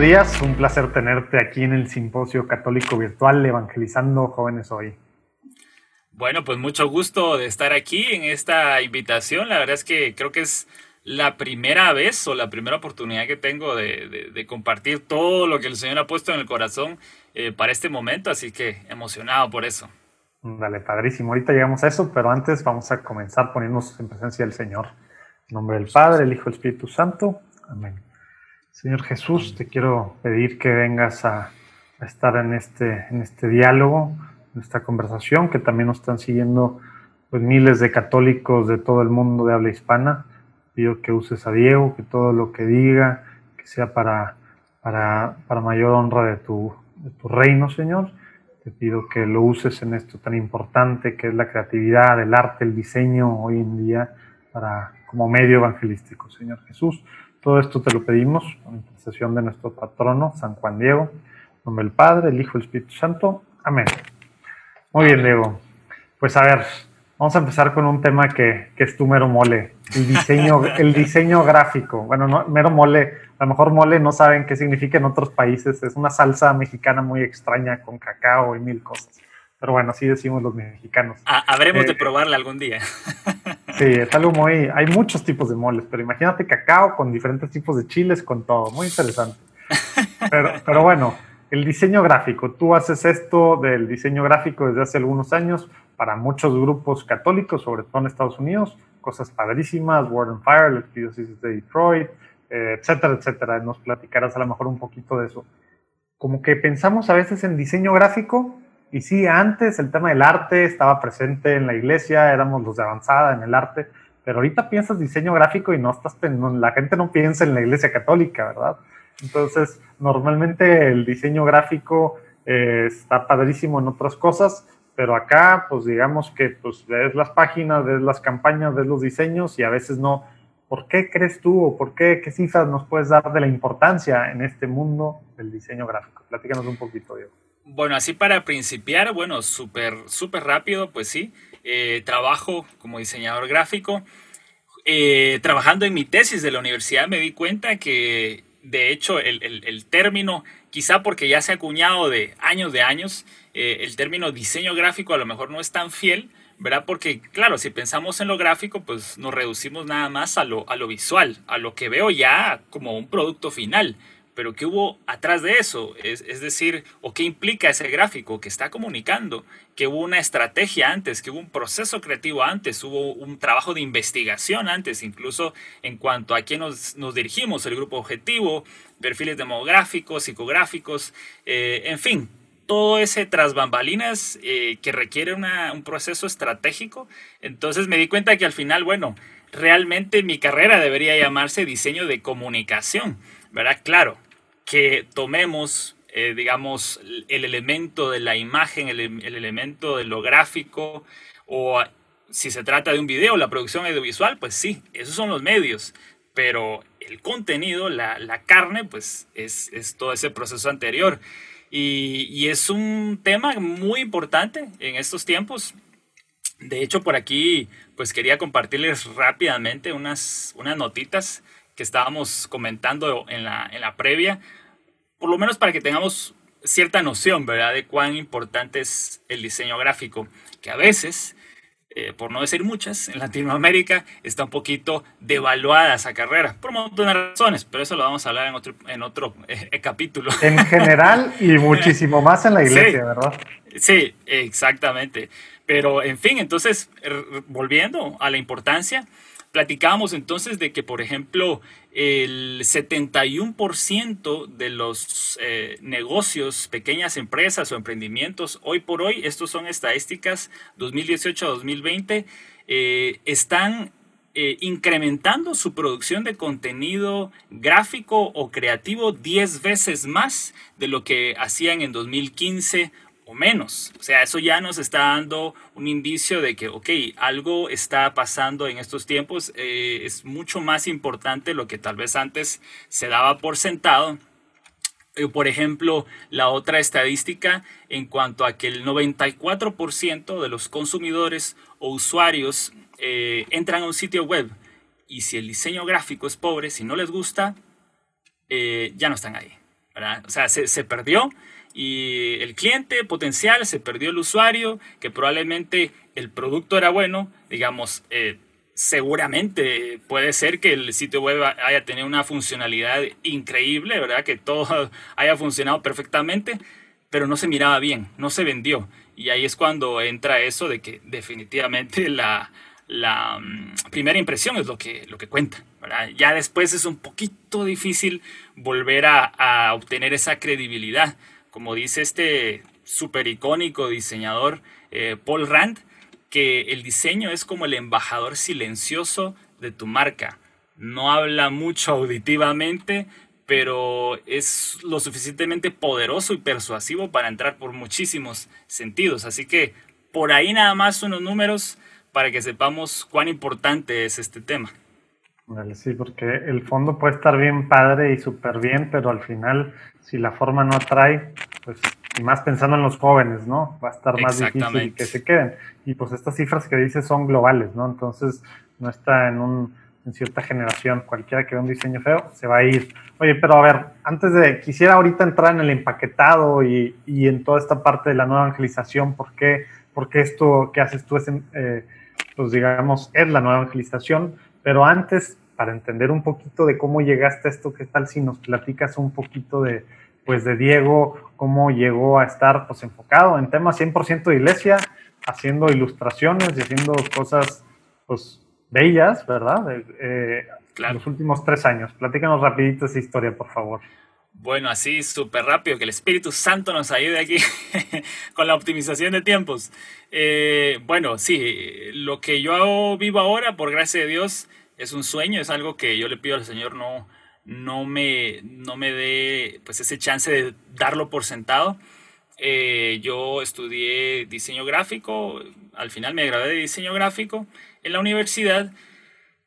Díaz, un placer tenerte aquí en el Simposio Católico Virtual Evangelizando Jóvenes Hoy. Bueno, pues mucho gusto de estar aquí en esta invitación. La verdad es que creo que es la primera vez o la primera oportunidad que tengo de, compartir todo lo que el Señor ha puesto en el corazón eh, para este momento, así que emocionado por eso. Dale, padrísimo. Ahorita llegamos a eso, pero antes vamos a comenzar poniéndonos en presencia del Señor. En nombre del Padre, el Hijo y el Espíritu Santo. Amén. Señor Jesús, te quiero pedir que vengas a, estar en este, en este diálogo, en esta conversación, que también nos están siguiendo pues, miles de católicos de todo el mundo de habla hispana. Pido que uses a Diego, que todo lo que diga, que sea para, para, para mayor honra de tu, de tu reino, Señor. Te pido que lo uses en esto tan importante que es la creatividad, el arte, el diseño hoy en día para, como medio evangelístico, Señor Jesús. Todo esto te lo pedimos con intercesión de nuestro patrono, San Juan Diego, nombre del Padre, el Hijo y el Espíritu Santo. Amén. Muy bien, Diego. Pues a ver, vamos a empezar con un tema que, que es tu mero mole, el diseño, el diseño gráfico. Bueno, no, mero mole, a lo mejor mole no saben qué significa en otros países, es una salsa mexicana muy extraña con cacao y mil cosas. Pero bueno, así decimos los mexicanos. Ah, habremos de eh, probarla algún día. Sí, es algo muy... Hay muchos tipos de moles, pero imagínate cacao con diferentes tipos de chiles, con todo. Muy interesante. Pero, bueno, el diseño gráfico. Tú haces esto del diseño gráfico desde hace algunos años para muchos grupos católicos, sobre todo en Estados Unidos. Cosas padrísimas, Word and Fire, la Arquidiócesis de Detroit, eh, etcétera, etcétera. Nos platicarás a lo mejor un poquito de eso. Como que pensamos a veces en diseño gráfico y sí, antes el tema del arte estaba presente en la iglesia, éramos los de avanzada en el arte, pero ahorita piensas diseño gráfico y no estás, la gente no piensa en la iglesia católica, ¿verdad? Entonces, normalmente el diseño gráfico eh, está padrísimo en otras cosas, pero acá, pues digamos que pues ves las páginas, ves las campañas, ves los diseños y a veces no. ¿Por qué crees tú o por qué, qué cifras nos puedes dar de la importancia en este mundo del diseño gráfico? Platícanos un poquito, Diego. Bueno, así para principiar, bueno, súper, súper rápido, pues sí. Eh, trabajo como diseñador gráfico. Eh, trabajando en mi tesis de la universidad me di cuenta que, de hecho, el, término, quizá porque ya se ha acuñado de años de años, eh, el término diseño gráfico a lo mejor no es tan fiel, ¿verdad? Porque, claro, si pensamos en lo gráfico, pues nos reducimos nada más a lo, a lo visual, a lo que veo ya como un producto final pero ¿qué hubo atrás de eso? Es, decir, ¿o qué implica ese gráfico que está comunicando? Que hubo una estrategia antes, que hubo un proceso creativo antes, hubo un trabajo de investigación antes, incluso en cuanto a quién nos, dirigimos, el grupo objetivo, perfiles demográficos, psicográficos, eh, en fin, todo ese tras bambalinas eh, que requiere un proceso estratégico. Entonces me di cuenta que al final, bueno, realmente mi carrera debería llamarse diseño de comunicación ¿verdad? Claro, que tomemos, eh, digamos, el elemento de la imagen, el, elemento de lo gráfico, o si se trata de un video, la producción audiovisual, pues sí, esos son los medios, pero el contenido, la, carne, pues es, todo ese proceso anterior. Y, es un tema muy importante en estos tiempos. De hecho, por aquí, pues quería compartirles rápidamente unas, unas notitas que estábamos comentando en la, en la previa, por lo menos para que tengamos cierta noción, ¿verdad?, de cuán importante es el diseño gráfico, que a veces, eh, por no decir muchas, en Latinoamérica está un poquito devaluada esa carrera, por un montón de razones, pero eso lo vamos a hablar en otro, en otro eh, capítulo. En general y muchísimo más en la iglesia, ¿verdad? Sí, exactamente. Pero, en fin, entonces, volviendo a la importancia, Platicábamos entonces de que, por ejemplo, el 71% de los eh, negocios, pequeñas empresas o emprendimientos, hoy por hoy, estos son estadísticas 2018 a 2020, eh, están eh, incrementando su producción de contenido gráfico o creativo 10 veces más de lo que hacían en 2015 menos. O sea, eso ya nos está dando un indicio de que, ok, algo está pasando en estos tiempos, eh, es mucho más importante lo que tal vez antes se daba por sentado. Eh, por ejemplo, la otra estadística en cuanto a que el 94% de los consumidores o usuarios eh, entran a un sitio web y si el diseño gráfico es pobre, si no les gusta, ya no están ahí. O sea, se, se perdió y el cliente potencial se perdió el usuario, que probablemente el producto era bueno, digamos, eh, seguramente puede ser que el sitio web haya tenido una funcionalidad increíble, ¿verdad? Que todo haya funcionado perfectamente, pero no se miraba bien, no se vendió. Y ahí es cuando entra eso de que definitivamente la, la mm, primera impresión es lo que, lo que cuenta. ¿verdad? Ya después es un poquito difícil volver a, a obtener esa credibilidad como dice este súper icónico diseñador eh, Paul Rand, que el diseño es como el embajador silencioso de tu marca. No habla mucho auditivamente, pero es lo suficientemente poderoso y persuasivo para entrar por muchísimos sentidos. Así que por ahí nada más unos números para que sepamos cuán importante es este tema. sí, porque el fondo puede estar bien padre y súper bien, pero al final si la forma no atrae, pues, y más pensando en los jóvenes, ¿no? Va a estar más difícil que se queden. Y pues estas cifras que dices son globales, ¿no? Entonces, no está en un en cierta generación, cualquiera que vea un diseño feo, se va a ir. Oye, pero a ver, antes de, quisiera ahorita entrar en el empaquetado y, y en toda esta parte de la nueva evangelización, ¿por qué, porque esto que haces tú es, eh, pues digamos, es la nueva evangelización? Pero antes, para entender un poquito de cómo llegaste a esto, ¿qué tal si nos platicas un poquito de, pues de Diego, cómo llegó a estar pues enfocado en temas 100% de iglesia, haciendo ilustraciones y haciendo cosas pues bellas, ¿verdad? Eh, los últimos tres años. Platícanos rapidito esa historia, por favor. Bueno, así súper rápido, que el Espíritu Santo nos ayude aquí con la optimización de tiempos. Eh, bueno, sí, lo que yo vivo ahora, por gracia de Dios, es un sueño, es algo que yo le pido al Señor no, no, me, no me dé pues, ese chance de darlo por sentado. Eh, yo estudié diseño gráfico, al final me gradué de diseño gráfico en la universidad,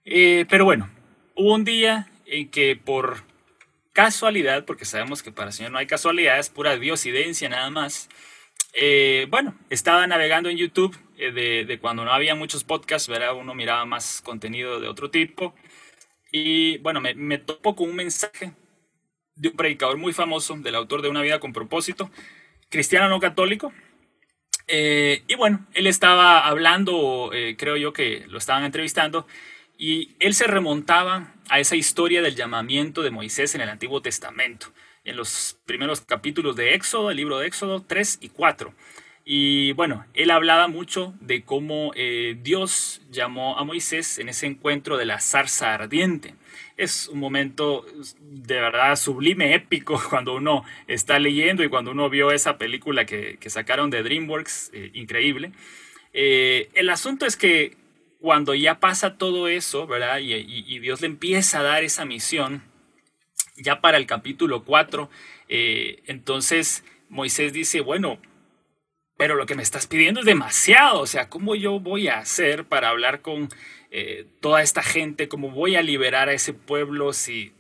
eh, pero bueno, hubo un día en que por casualidad, porque sabemos que para el Señor no hay casualidades, pura diosidencia nada más, eh, bueno, estaba navegando en YouTube eh, de, cuando no había muchos podcasts, ¿verdad? Uno miraba más contenido de otro tipo. Y bueno, me, me topo con un mensaje de un predicador muy famoso, del autor de Una vida con propósito, cristiano no católico. Eh, y bueno, él estaba hablando, eh, creo yo que lo estaban entrevistando, y él se remontaba a esa historia del llamamiento de Moisés en el Antiguo Testamento, en los primeros capítulos de Éxodo, el libro de Éxodo 3 y 4. Y bueno, él hablaba mucho de cómo eh, Dios llamó a Moisés en ese encuentro de la zarza ardiente. Es un momento de verdad sublime, épico, cuando uno está leyendo y cuando uno vio esa película que, sacaron de DreamWorks, eh, increíble. Eh, el asunto es que cuando ya pasa todo eso, ¿verdad? Y, y, Dios le empieza a dar esa misión, ya para el capítulo 4, entonces Moisés dice, bueno, pero lo que me estás pidiendo es demasiado, o sea, ¿cómo yo voy a hacer para hablar con eh, toda esta gente? ¿Cómo voy a liberar a ese pueblo si,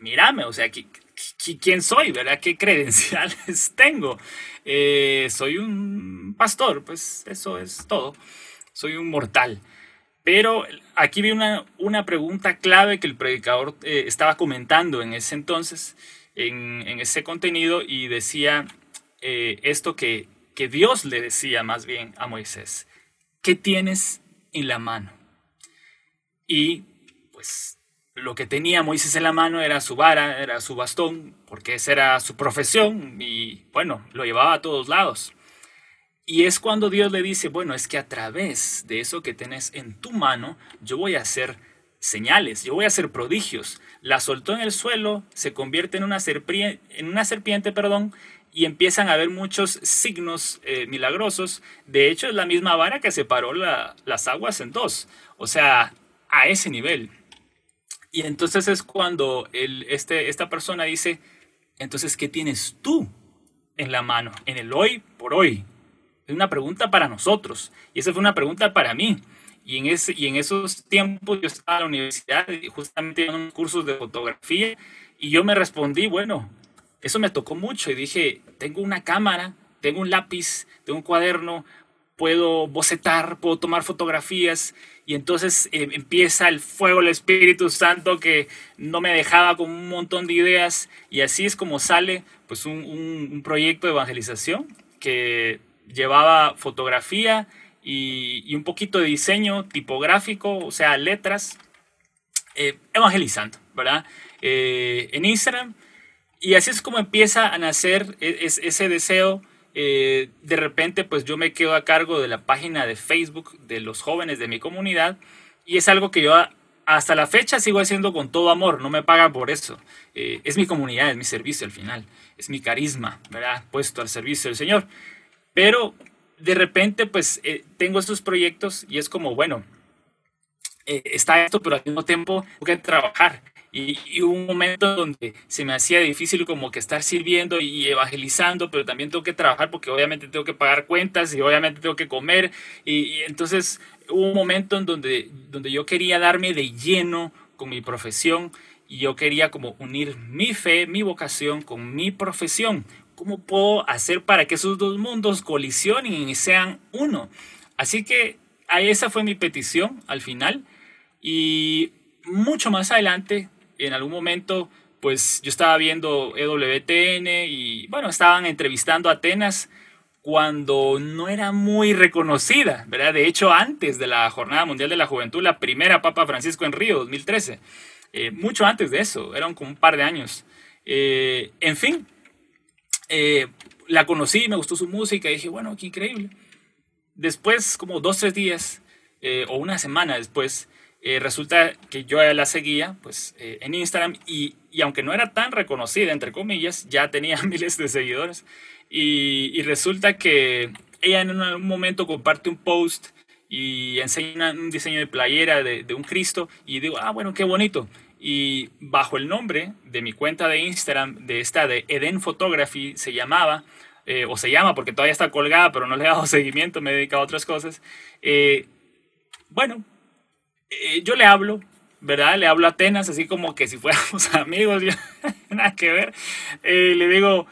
mírame, o sea, ¿quién soy, verdad? ¿Qué credenciales tengo? Eh, soy un pastor, pues eso es todo, soy un mortal. Pero aquí vi una, una pregunta clave que el predicador eh, estaba comentando en ese entonces, en, en ese contenido, y decía esto que que Dios le decía más bien a Moisés, ¿qué tienes en la mano? Y pues lo que tenía Moisés en la mano era su vara, era su bastón, porque esa era su profesión y bueno, lo llevaba a todos lados. Y es cuando Dios le dice, bueno, es que a través de eso que tenés en tu mano, yo voy a hacer señales, yo voy a hacer prodigios. La soltó en el suelo, se convierte en una, serpiente, en una serpiente, perdón, y empiezan a haber muchos signos eh, milagrosos. De hecho, es la misma vara que separó las aguas en dos. O sea, a ese nivel. Y entonces es cuando este, esta persona dice, entonces, ¿qué tienes tú en la mano? En el hoy por hoy. Es una pregunta para nosotros. Y esa fue una pregunta para mí. Y en, ese, y en esos tiempos yo estaba en la universidad, justamente en cursos de fotografía, y yo me respondí, bueno, eso me tocó mucho y dije, tengo una cámara, tengo un lápiz, tengo un cuaderno, puedo bocetar, puedo tomar fotografías y entonces eh, empieza el fuego del Espíritu Santo que no me dejaba con un montón de ideas y así es como sale pues un, proyecto de evangelización que llevaba fotografía y, y, un poquito de diseño tipográfico, o sea, letras, eh, evangelizando, ¿verdad? Eh, en Instagram. Y así es como empieza a nacer e, ese deseo eh, de repente pues yo me quedo a cargo de la página de Facebook de los jóvenes de mi comunidad y es algo que yo hasta la fecha sigo haciendo con todo amor, no me pagan por eso. Eh, es mi comunidad, es mi servicio al final, es mi carisma, ¿verdad? Puesto al servicio del Señor. Pero de repente pues eh, tengo estos proyectos y es como, bueno, está esto, pero al mismo tiempo tengo que trabajar. Y, hubo un momento donde se me hacía difícil como que estar sirviendo y evangelizando, pero también tengo que trabajar porque obviamente tengo que pagar cuentas y obviamente tengo que comer. Y, entonces hubo un momento en donde, donde yo quería darme de lleno con mi profesión y yo quería como unir mi fe, mi vocación con mi profesión. ¿Cómo puedo hacer para que esos dos mundos colisionen y sean uno? Así que esa fue mi petición al final. Y mucho más adelante en algún momento, pues yo estaba viendo EWTN y bueno, estaban entrevistando a Atenas cuando no era muy reconocida, ¿verdad? De hecho, antes de la Jornada Mundial de la Juventud, la primera Papa Francisco en Río, 2013, eh, mucho antes de eso, eran como un par de años. Eh, en fin, eh, la conocí, me gustó su música y dije, bueno, qué increíble. Después, como dos, tres días o una semana después, eh, resulta que yo la seguía pues, eh, en Instagram y, y, aunque no era tan reconocida, entre comillas, ya tenía miles de seguidores. Y, y resulta que ella en un momento comparte un post y enseña un diseño de playera de, de, un Cristo y digo, ah, bueno, qué bonito. Y bajo el nombre de mi cuenta de Instagram, de esta de Eden Photography, se llamaba, eh, o se llama porque todavía está colgada, pero no le he dado seguimiento, me he dedicado a otras cosas. bueno, eh, yo le hablo, ¿verdad? Le hablo a Atenas, así como que si fuéramos amigos, nada que ver. Eh, le digo,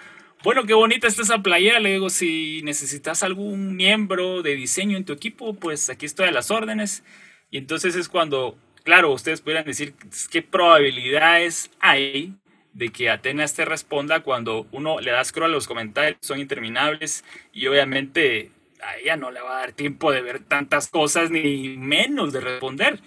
bueno, qué bonita está esa playera. Le digo, si necesitas algún miembro de diseño en tu equipo, pues aquí estoy a las órdenes. Y entonces es cuando, claro, ustedes pudieran decir qué probabilidades hay de que Atenas te responda cuando uno le da scroll a los comentarios, son interminables y obviamente a ella no le va a dar tiempo de ver tantas cosas ni menos de responder.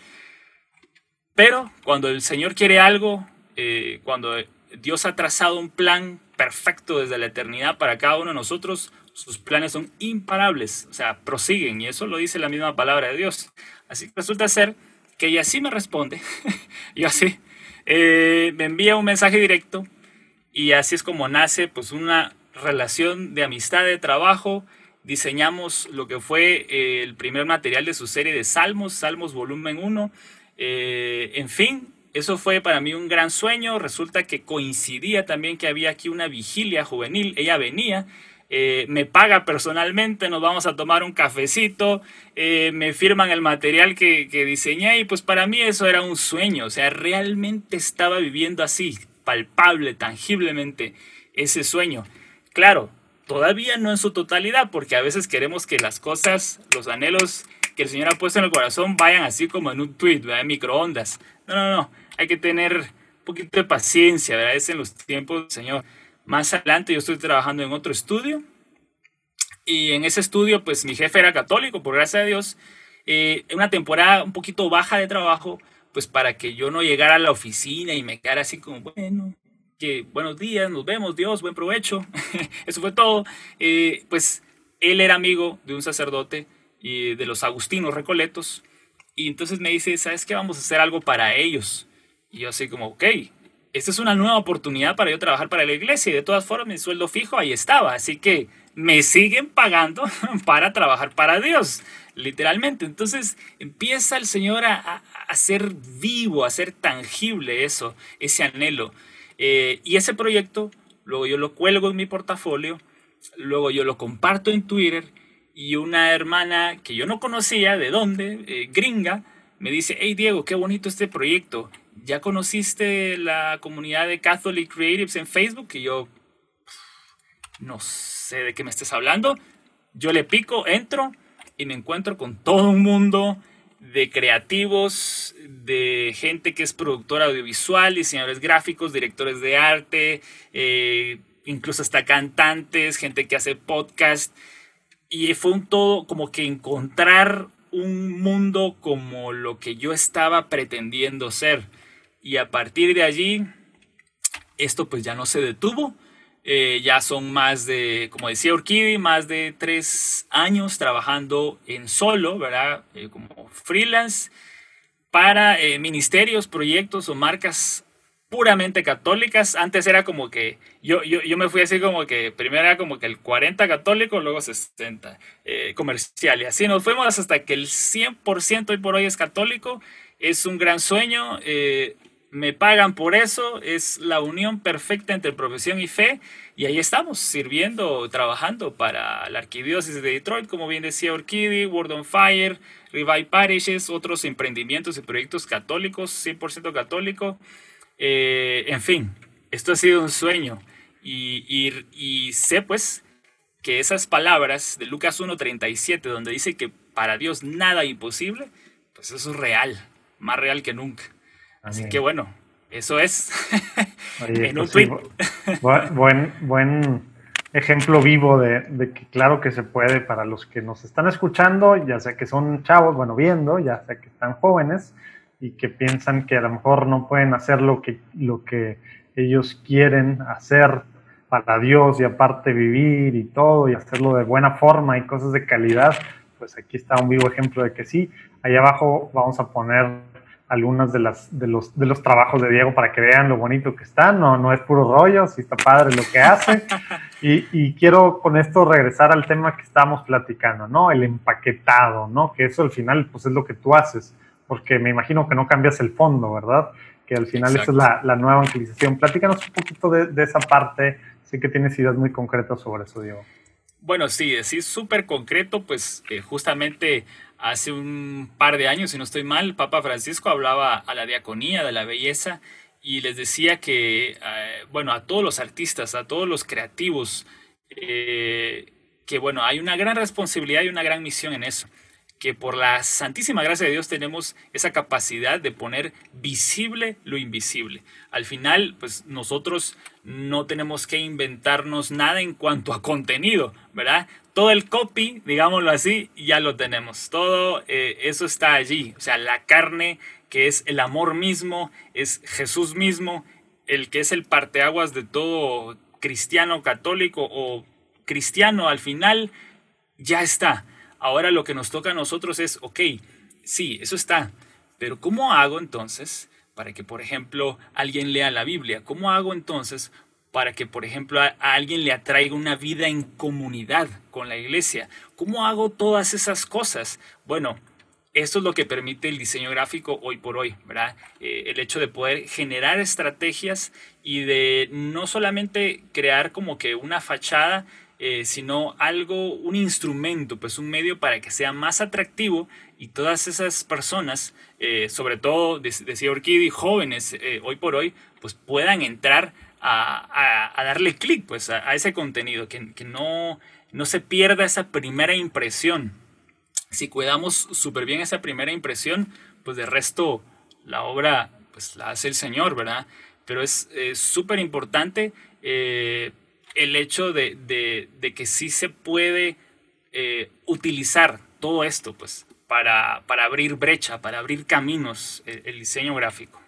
Pero cuando el Señor quiere algo, eh, cuando Dios ha trazado un plan perfecto desde la eternidad para cada uno de nosotros, sus planes son imparables, o sea, prosiguen, y eso lo dice la misma palabra de Dios. Así que resulta ser que ella sí me responde, y así, eh, me envía un mensaje directo, y así es como nace pues una relación de amistad, de trabajo, diseñamos lo que fue eh, el primer material de su serie de Salmos, Salmos volumen 1. Eh, en fin, eso fue para mí un gran sueño. Resulta que coincidía también que había aquí una vigilia juvenil. Ella venía, eh, me paga personalmente, nos vamos a tomar un cafecito, me firman el material que, que diseñé y pues para mí eso era un sueño. O sea, realmente estaba viviendo así, palpable, tangiblemente, ese sueño. Claro, Todavía no en su totalidad, porque a veces queremos que las cosas, los anhelos que el Señor ha puesto en el corazón vayan así como en un tweet, en microondas. No, no, no. Hay que tener un poquito de paciencia, ¿verdad? Es en los tiempos Señor. Más adelante yo estoy trabajando en otro estudio y en ese estudio pues mi jefe era católico, por gracia de Dios. Eh, una temporada un poquito baja de trabajo, pues para que yo no llegara a la oficina y me quedara así como, bueno, que buenos días, nos vemos, Dios, buen provecho. Eso fue todo. Eh, pues él era amigo de un sacerdote y de los agustinos recoletos. Y entonces me dice, ¿sabes qué? Vamos a hacer algo para ellos. Y yo así como, ok, esta es una nueva oportunidad para yo trabajar para la iglesia. Y de todas formas, mi sueldo fijo ahí estaba. Así que me siguen pagando para trabajar para Dios, literalmente. Entonces empieza el Señor a, a, a ser vivo, a ser tangible eso, ese anhelo. Eh, y ese proyecto, luego yo lo cuelgo en mi portafolio, luego yo lo comparto en Twitter y una hermana que yo no conocía, de dónde, eh, gringa, me dice, hey Diego, qué bonito este proyecto. ¿Ya conociste la comunidad de Catholic Creatives en Facebook? Y yo, no sé de qué me estés hablando. Yo le pico, entro y me encuentro con todo un mundo de creativos, de gente que es productora audiovisual, diseñadores gráficos, directores de arte, eh, incluso hasta cantantes, gente que hace podcast. Y fue un todo como que encontrar un mundo como lo que yo estaba pretendiendo ser. Y a partir de allí, esto pues ya no se detuvo. Eh, ya son más de, como decía Urquidi, más de tres años trabajando en solo, ¿verdad? Eh, como freelance para eh, ministerios, proyectos o marcas puramente católicas. Antes era como que, yo, yo, yo, me fui así como que, primero era como que el 40 católico, luego 60 comercial. Y así nos fuimos hasta que el 100% hoy por hoy es católico. Es un gran sueño me pagan por eso, es la unión perfecta entre profesión y fe, y ahí estamos, sirviendo, trabajando para la Arquidiócesis de Detroit, como bien decía Orquídea, Word on Fire, Revive Parishes, otros emprendimientos y proyectos católicos, 100% católico. Eh, en fin, esto ha sido un sueño, y, y sé pues que esas palabras de Lucas 1.37, donde dice que para Dios nada imposible, pues eso es real, más real que nunca. Así que bueno, eso es. en un pues buen, buen ejemplo vivo de, que claro que se puede para los que nos están escuchando, ya sea que son chavos, bueno, viendo, ya sea que están jóvenes y que piensan que a lo mejor no pueden hacer lo que, lo que ellos quieren hacer para Dios y aparte vivir y todo y hacerlo de buena forma y cosas de calidad, pues aquí está un vivo ejemplo de que sí. Ahí abajo vamos a poner algunas de, las, de, los, de los trabajos de Diego para que vean lo bonito que está, no, no es puro rollo, sí está padre lo que hace. Y, y, quiero con esto regresar al tema que estábamos platicando, ¿no? El empaquetado, ¿no? Que eso al final pues es lo que tú haces, porque me imagino que no cambias el fondo, ¿verdad? Que al final esa es la, la, nueva utilización. Platícanos un poquito de, de, esa parte, sé que tienes ideas muy concretas sobre eso, Diego. Bueno, sí, sí, súper concreto, pues eh, justamente Hace un par de años, si no estoy mal, Papa Francisco hablaba a la diaconía de la belleza y les decía que, eh, bueno, a todos los artistas, a todos los creativos, eh, que, bueno, hay una gran responsabilidad y una gran misión en eso que por la santísima gracia de Dios tenemos esa capacidad de poner visible lo invisible. Al final, pues nosotros no tenemos que inventarnos nada en cuanto a contenido, ¿verdad? Todo el copy, digámoslo así, ya lo tenemos. Todo eh, eso está allí. O sea, la carne, que es el amor mismo, es Jesús mismo, el que es el parteaguas de todo cristiano católico o cristiano al final, ya está. Ahora lo que nos toca a nosotros es, ok, sí, eso está, pero ¿cómo hago entonces para que, por ejemplo, alguien lea la Biblia? ¿Cómo hago entonces para que, por ejemplo, a, alguien le atraiga una vida en comunidad con la iglesia? ¿Cómo hago todas esas cosas? Bueno, esto es lo que permite el diseño gráfico hoy por hoy, ¿verdad? Eh, el hecho de poder generar estrategias y de no solamente crear como que una fachada, eh, sino algo, un instrumento, pues un medio para que sea más atractivo y todas esas personas, eh, sobre todo, decía Orquídea, jóvenes hoy por hoy, pues puedan entrar a, darle clic pues, a, ese contenido, que, no, no se pierda esa primera impresión. Si cuidamos súper bien esa primera impresión, pues de resto la obra pues la hace el Señor, ¿verdad? Pero es súper importante el hecho de, que sí se puede eh, utilizar todo esto, pues, para, para, abrir brecha, para abrir caminos, el, diseño gráfico.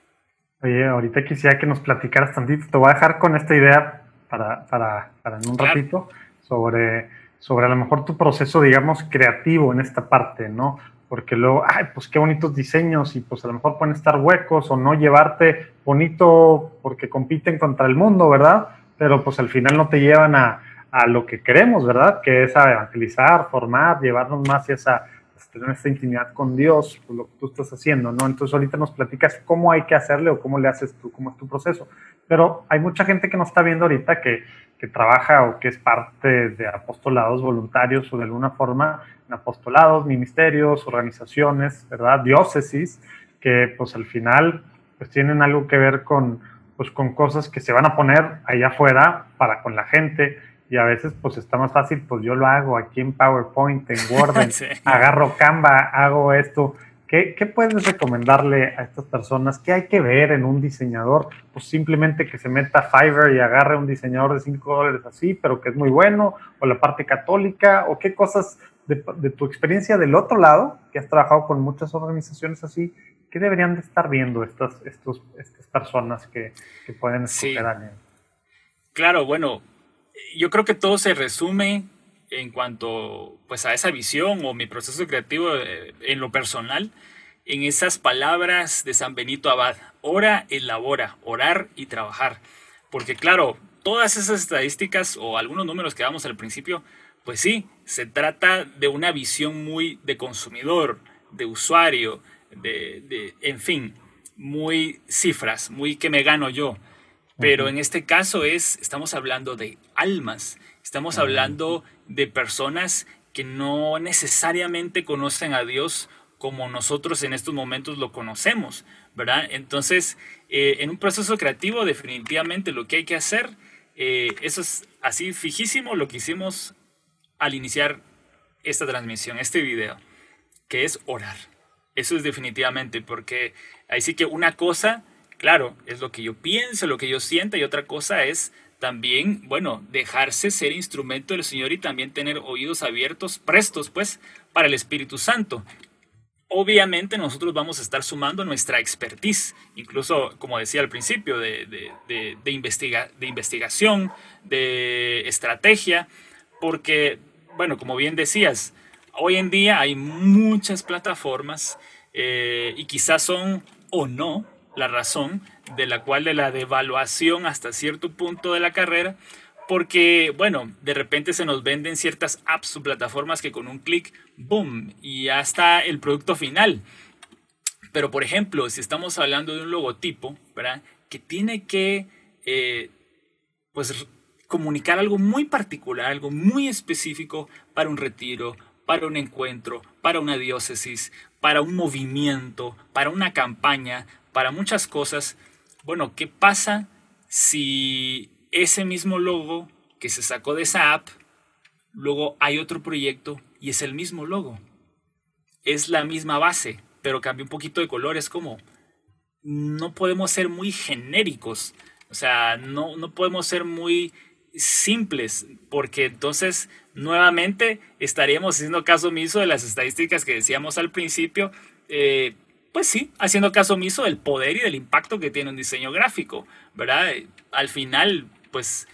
Oye, ahorita quisiera que nos platicaras tantito, te voy a dejar con esta idea para, para, para en un ratito, sobre, sobre a lo mejor tu proceso, digamos, creativo en esta parte, ¿no? Porque luego, ay, pues qué bonitos diseños y pues a lo mejor pueden estar huecos o no llevarte bonito porque compiten contra el mundo, ¿verdad? pero pues al final no te llevan a, a lo que queremos, ¿verdad? Que es a evangelizar, formar, llevarnos más hacia esa, tener esta intimidad con Dios, pues, lo que tú estás haciendo, ¿no? Entonces ahorita nos platicas cómo hay que hacerle o cómo le haces tú, cómo es tu proceso. Pero hay mucha gente que nos está viendo ahorita que, que trabaja o que es parte de apostolados voluntarios o de alguna forma en apostolados, ministerios, organizaciones, ¿verdad? Diócesis, que pues al final pues tienen algo que ver con pues con cosas que se van a poner allá afuera para con la gente y a veces pues está más fácil, pues yo lo hago aquí en PowerPoint, en Word, agarro Canva, hago esto. ¿Qué, ¿Qué, puedes recomendarle a estas personas? ¿Qué hay que ver en un diseñador? Pues simplemente que se meta a Fiverr y agarre un diseñador de 5 dólares así, pero que es muy bueno, o la parte católica, o qué cosas de, de, tu experiencia del otro lado, que has trabajado con muchas organizaciones así, ¿qué deberían de estar viendo estas, estos, estas personas que, que pueden escoger sí. Claro, bueno, yo creo que todo se resume en cuanto pues a esa visión o mi proceso creativo eh, en lo personal en esas palabras de San Benito Abad, ora, elabora, orar y trabajar. Porque claro, todas esas estadísticas o algunos números que damos al principio, pues sí, se trata de una visión muy de consumidor, de usuario, de, de en fin, muy cifras, muy que me gano yo. Pero en este caso es, estamos hablando de almas, estamos hablando de personas que no necesariamente conocen a Dios como nosotros en estos momentos lo conocemos, ¿verdad? Entonces, eh, en un proceso creativo definitivamente lo que hay que hacer, eh, eso es así fijísimo lo que hicimos al iniciar esta transmisión, este video, que es orar. Eso es definitivamente, porque ahí sí que una cosa Claro, es lo que yo pienso, lo que yo siento y otra cosa es también, bueno, dejarse ser instrumento del Señor y también tener oídos abiertos, prestos, pues, para el Espíritu Santo. Obviamente nosotros vamos a estar sumando nuestra expertise, incluso, como decía al principio, de, de, de, investigación, de estrategia, porque, bueno, como bien decías, hoy en día hay muchas plataformas eh, y quizás son o no la razón de la cual de la devaluación hasta cierto punto de la carrera, porque, bueno, de repente se nos venden ciertas apps o plataformas que con un clic, boom, y ya está el producto final. Pero, por ejemplo, si estamos hablando de un logotipo, ¿verdad? Que tiene que, eh, pues, comunicar algo muy particular, algo muy específico para un retiro, para un encuentro, para una diócesis, para un movimiento, para una campaña, para muchas cosas, bueno, ¿qué pasa si ese mismo logo que se sacó de esa app, luego hay otro proyecto y es el mismo logo? Es la misma base, pero cambia un poquito de color. Es como, no podemos ser muy genéricos, o sea, no, no podemos ser muy simples, porque entonces nuevamente estaríamos haciendo caso omiso de las estadísticas que decíamos al principio. Eh, pues sí, haciendo caso omiso del poder y del impacto que tiene un diseño gráfico, ¿verdad? Al final, pues,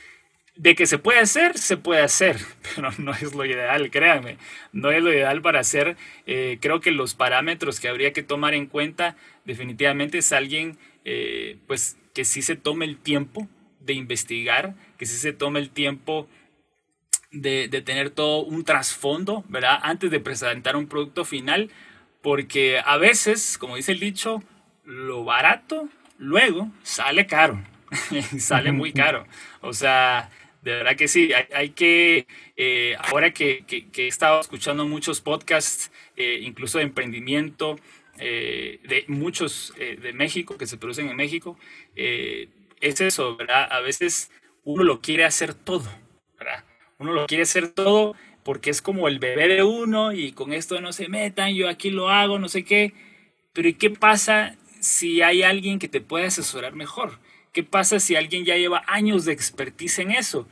de que se puede hacer, se puede hacer, pero no es lo ideal, créanme, no es lo ideal para hacer. Eh, creo que los parámetros que habría que tomar en cuenta definitivamente es alguien, eh, pues, que sí se tome el tiempo de investigar, que sí se tome el tiempo de, de tener todo un trasfondo, ¿verdad? Antes de presentar un producto final, porque a veces, como dice el dicho, lo barato luego sale caro, sale muy caro. O sea, de verdad que sí, hay, que, eh, ahora que, he estado escuchando muchos podcasts, eh, incluso de emprendimiento, eh, de muchos de México, que se producen en México, es eso, ¿verdad? A veces uno lo quiere hacer todo, ¿verdad? Uno lo quiere hacer todo porque es como el bebé de uno y con esto no se metan, yo aquí lo hago, no sé qué. Pero ¿y qué pasa si hay alguien que te puede asesorar mejor? ¿Qué pasa si alguien ya lleva años de expertise en eso?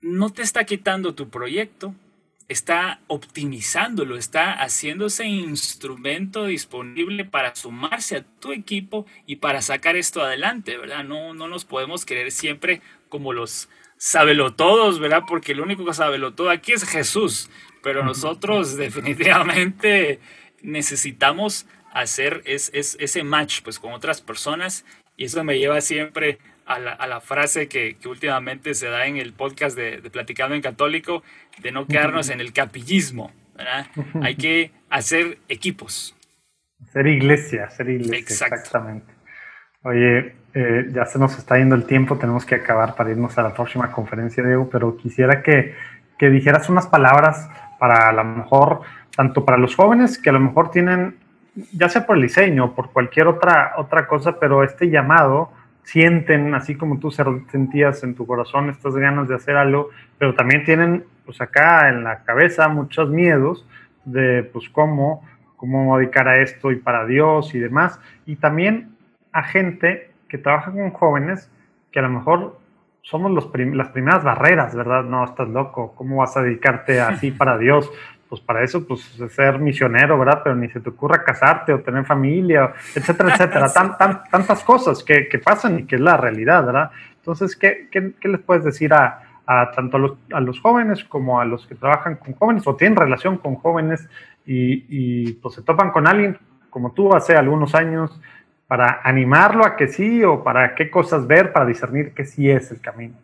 No te está quitando tu proyecto, está optimizándolo, está haciéndose instrumento disponible para sumarse a tu equipo y para sacar esto adelante, ¿verdad? No, no nos podemos creer siempre como los sábelo todos, ¿verdad? Porque el único que sábelo todo aquí es Jesús. Pero nosotros definitivamente necesitamos hacer es, ese match pues, con otras personas y eso me lleva siempre a la, frase que, últimamente se da en el podcast de, Platicando en Católico, de no quedarnos en el capillismo, ¿verdad? Hay que hacer equipos. Ser iglesia, ser iglesia, exactamente. Oye, eh, ya se nos está yendo el tiempo, tenemos que acabar para irnos a la próxima conferencia, Diego, pero quisiera que, que dijeras unas palabras para a lo mejor, tanto para los jóvenes que a lo mejor tienen, ya sea por el diseño por cualquier otra, otra cosa, pero este llamado sienten, así como tú sentías en tu corazón estas ganas de hacer algo, pero también tienen, pues acá en la cabeza, muchos miedos de, pues, cómo, cómo dedicar a esto y para Dios y demás. Y también a gente que trabaja con jóvenes que a lo mejor somos los las primeras barreras, ¿verdad? No, estás loco, ¿cómo vas a dedicarte así para Dios? Pues para eso, pues ser misionero, ¿verdad? Pero ni se te ocurra casarte o tener familia, etcétera, etcétera. Tan, tan, tantas cosas que, que, pasan y que es la realidad, ¿verdad? Entonces, ¿qué, qué, qué les puedes decir a, a tanto a los, a los, jóvenes como a los que trabajan con jóvenes o tienen relación con jóvenes y, y pues se topan con alguien como tú hace algunos años para animarlo a que sí o para qué cosas ver para discernir que sí es el camino.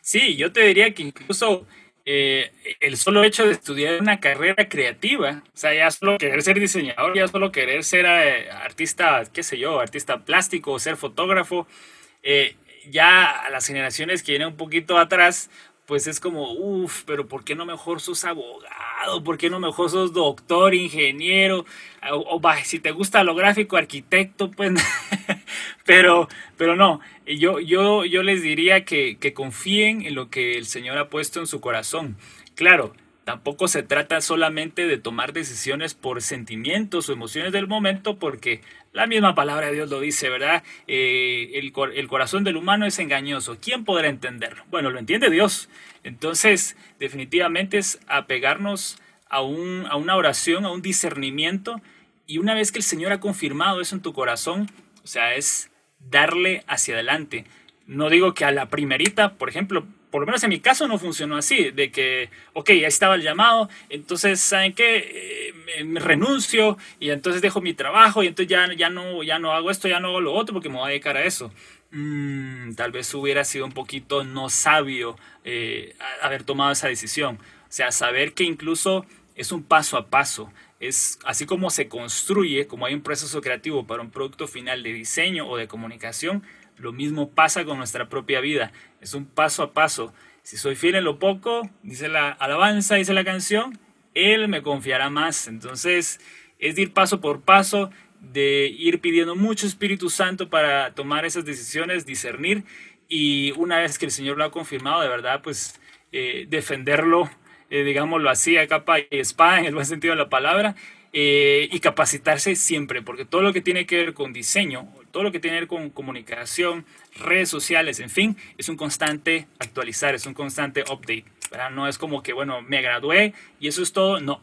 Sí, yo te diría que incluso eh, el solo hecho de estudiar una carrera creativa, o sea, ya solo querer ser diseñador, ya solo querer ser eh, artista, qué sé yo, artista plástico, ser fotógrafo, eh, ya a las generaciones que vienen un poquito atrás, pues es como, uff, pero ¿por qué no mejor sos abogado? ¿Por qué no mejor sos doctor, ingeniero? O, si te gusta lo gráfico, arquitecto, pues, pero, pero no, yo, yo, yo les diría que, que confíen en lo que el Señor ha puesto en su corazón. Claro, Tampoco se trata solamente de tomar decisiones por sentimientos o emociones del momento, porque la misma palabra de Dios lo dice, ¿verdad? Eh, el, el, corazón del humano es engañoso. ¿Quién podrá entenderlo? Bueno, lo entiende Dios. Entonces, definitivamente es apegarnos a, un, a una oración, a un discernimiento, y una vez que el Señor ha confirmado eso en tu corazón, o sea, es darle hacia adelante. No digo que a la primerita, por ejemplo, por lo menos en mi caso no funcionó así, de que, ok, ya estaba el llamado, entonces, ¿saben qué? Eh, me, renuncio y entonces dejo mi trabajo y entonces ya, ya, no, ya no hago esto, ya no hago lo otro porque me voy a dedicar a eso. Mm, tal vez hubiera sido un poquito no sabio eh, haber tomado esa decisión. O sea, saber que incluso es un paso a paso. Es así como se construye, como hay un proceso creativo para un producto final de diseño o de comunicación, lo mismo pasa con nuestra propia vida. Es un paso a paso. Si soy fiel en lo poco, dice la alabanza, dice la canción, Él me confiará más. Entonces, es de ir paso por paso, de ir pidiendo mucho Espíritu Santo para tomar esas decisiones, discernir. Y una vez que el Señor lo ha confirmado, de verdad, pues eh, defenderlo, eh, digámoslo así, a capa y espada, en el buen sentido de la palabra, eh, y capacitarse siempre, porque todo lo que tiene que ver con diseño, todo lo que tiene que ver con comunicación, redes sociales, en fin, es un constante actualizar, es un constante update. No es como que, bueno, me gradué y eso es todo, no,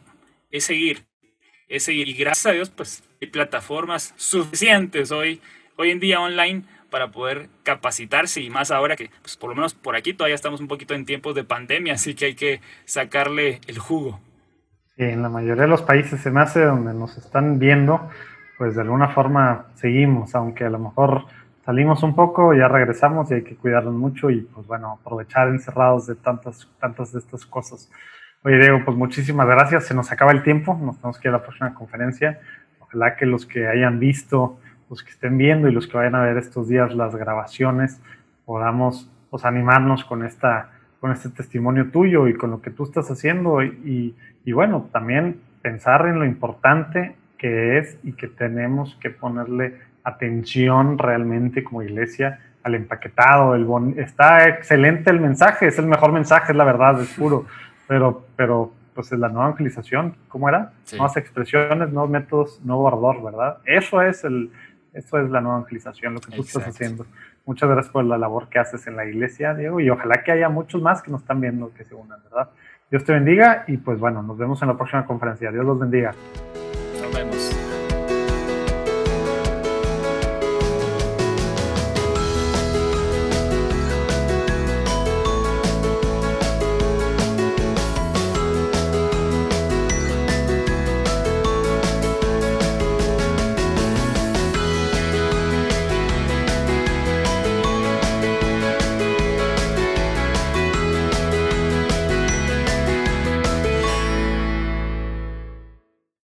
es seguir, es seguir. Y gracias a Dios, pues hay plataformas suficientes hoy, hoy en día online para poder capacitarse y más ahora que, pues por lo menos por aquí todavía estamos un poquito en tiempos de pandemia, así que hay que sacarle el jugo en la mayoría de los países se me hace donde nos están viendo, pues de alguna forma seguimos, aunque a lo mejor salimos un poco, ya regresamos y hay que cuidarnos mucho y pues bueno, aprovechar encerrados de tantas, tantas de estas cosas. Oye Diego, pues muchísimas gracias, se nos acaba el tiempo, nos tenemos que ir a la próxima conferencia. Ojalá que los que hayan visto, los que estén viendo y los que vayan a ver estos días las grabaciones, podamos pues, animarnos con esta con este testimonio tuyo y con lo que tú estás haciendo y, y, bueno, también pensar en lo importante que es y que tenemos que ponerle atención realmente como iglesia al empaquetado, el está excelente el mensaje, es el mejor mensaje, es la verdad, es puro, pero, pero pues es la nueva evangelización, ¿cómo era? Nuevas expresiones, nuevos métodos, nuevo ardor, ¿verdad? Eso es el, eso es la nueva evangelización, lo que tú estás haciendo. Muchas gracias por la labor que haces en la iglesia, Diego, y ojalá que haya muchos más que nos están viendo que se unan, ¿verdad? Dios te bendiga y pues bueno, nos vemos en la próxima conferencia. Dios los bendiga. Nos.